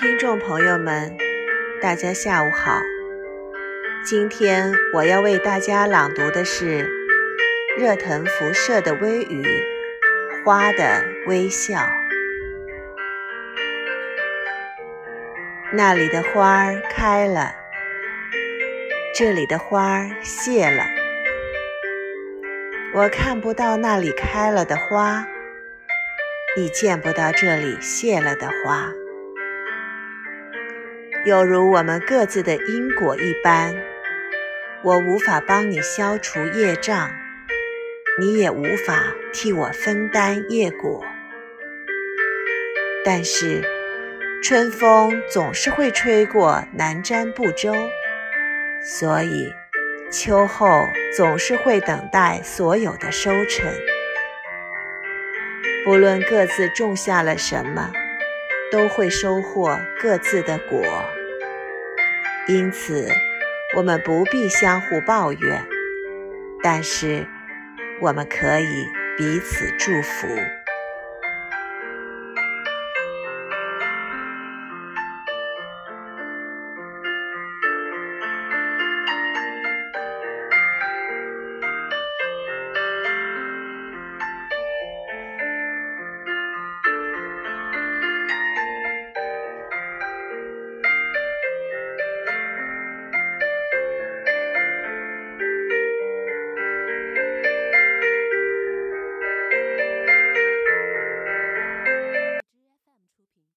听众朋友们，大家下午好。今天我要为大家朗读的是热腾辐射的微雨，花的微笑。那里的花儿开了，这里的花儿谢了。我看不到那里开了的花，你见不到这里谢了的花。有如我们各自的因果一般，我无法帮你消除业障，你也无法替我分担业果。但是，春风总是会吹过南瞻部洲，所以秋后总是会等待所有的收成。不论各自种下了什么。都会收获各自的果，因此我们不必相互抱怨，但是我们可以彼此祝福。